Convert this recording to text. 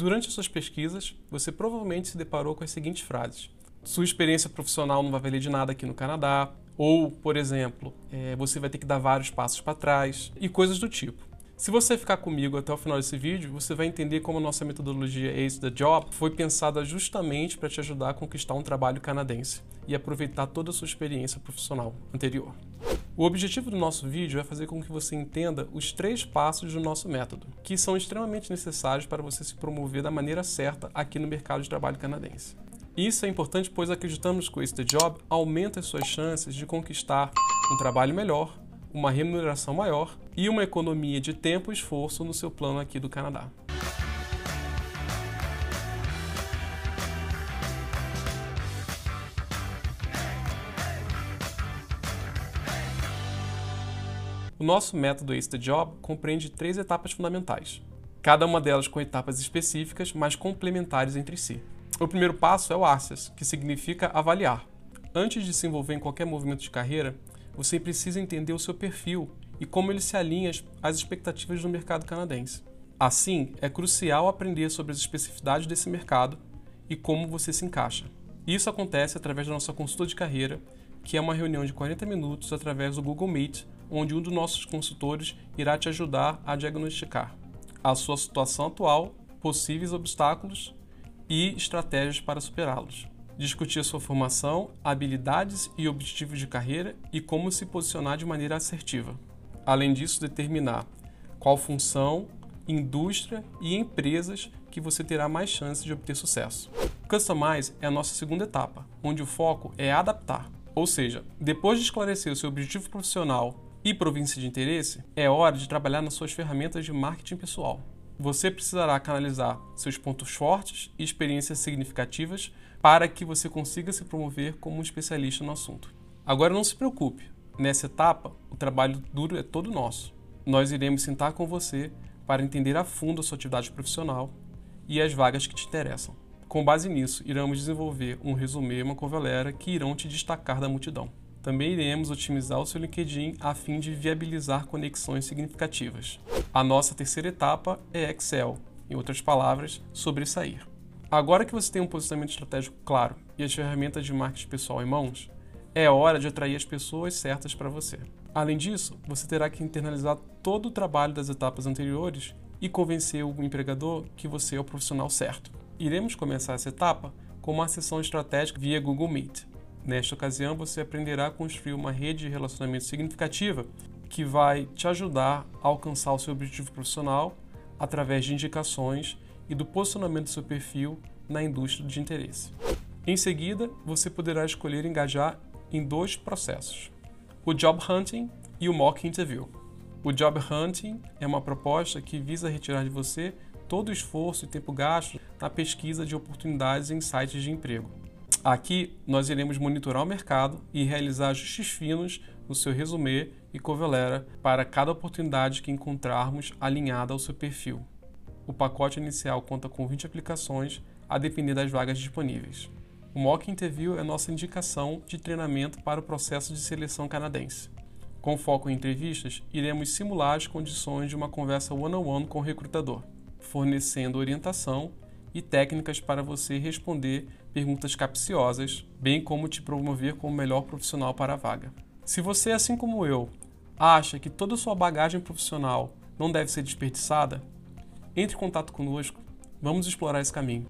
Durante as suas pesquisas, você provavelmente se deparou com as seguintes frases: Sua experiência profissional não vai valer de nada aqui no Canadá, ou, por exemplo, é, você vai ter que dar vários passos para trás, e coisas do tipo. Se você ficar comigo até o final desse vídeo, você vai entender como a nossa metodologia Ace the Job foi pensada justamente para te ajudar a conquistar um trabalho canadense e aproveitar toda a sua experiência profissional anterior. O objetivo do nosso vídeo é fazer com que você entenda os três passos do nosso método, que são extremamente necessários para você se promover da maneira certa aqui no mercado de trabalho canadense. Isso é importante pois acreditamos que o Ace the Job aumenta as suas chances de conquistar um trabalho melhor, uma remuneração maior e uma economia de tempo e esforço no seu plano aqui do Canadá. O nosso método Ace the Job compreende três etapas fundamentais, cada uma delas com etapas específicas, mas complementares entre si. O primeiro passo é o Access, que significa avaliar. Antes de se envolver em qualquer movimento de carreira, você precisa entender o seu perfil e como ele se alinha às expectativas do mercado canadense. Assim, é crucial aprender sobre as especificidades desse mercado e como você se encaixa. Isso acontece através da nossa consulta de carreira, que é uma reunião de 40 minutos através do Google Meet, onde um dos nossos consultores irá te ajudar a diagnosticar a sua situação atual, possíveis obstáculos e estratégias para superá-los. Discutir a sua formação, habilidades e objetivos de carreira e como se posicionar de maneira assertiva. Além disso, determinar qual função, indústria e empresas que você terá mais chances de obter sucesso. Customize é a nossa segunda etapa, onde o foco é adaptar. Ou seja, depois de esclarecer o seu objetivo profissional e província de interesse, é hora de trabalhar nas suas ferramentas de marketing pessoal você precisará canalizar seus pontos fortes e experiências significativas para que você consiga se promover como um especialista no assunto. Agora não se preocupe, nessa etapa o trabalho duro é todo nosso. Nós iremos sentar com você para entender a fundo a sua atividade profissional e as vagas que te interessam. Com base nisso, iremos desenvolver um resumê e uma covelera que irão te destacar da multidão. Também iremos otimizar o seu LinkedIn a fim de viabilizar conexões significativas. A nossa terceira etapa é Excel, em outras palavras, sobressair. Agora que você tem um posicionamento estratégico claro e as ferramentas de marketing pessoal em mãos, é hora de atrair as pessoas certas para você. Além disso, você terá que internalizar todo o trabalho das etapas anteriores e convencer o empregador que você é o profissional certo. Iremos começar essa etapa com uma sessão estratégica via Google Meet. Nesta ocasião, você aprenderá a construir uma rede de relacionamento significativa que vai te ajudar a alcançar o seu objetivo profissional através de indicações e do posicionamento do seu perfil na indústria de interesse. Em seguida, você poderá escolher engajar em dois processos: o Job Hunting e o Mock Interview. O Job Hunting é uma proposta que visa retirar de você todo o esforço e tempo gasto na pesquisa de oportunidades em sites de emprego. Aqui nós iremos monitorar o mercado e realizar ajustes finos no seu resumê e covelera para cada oportunidade que encontrarmos alinhada ao seu perfil. O pacote inicial conta com 20 aplicações, a depender das vagas disponíveis. O Mock Interview é nossa indicação de treinamento para o processo de seleção canadense. Com foco em entrevistas, iremos simular as condições de uma conversa one-on-one -on -one com o recrutador, fornecendo orientação e técnicas para você responder perguntas capciosas, bem como te promover como melhor profissional para a vaga. Se você, assim como eu, acha que toda sua bagagem profissional não deve ser desperdiçada, entre em contato conosco, vamos explorar esse caminho.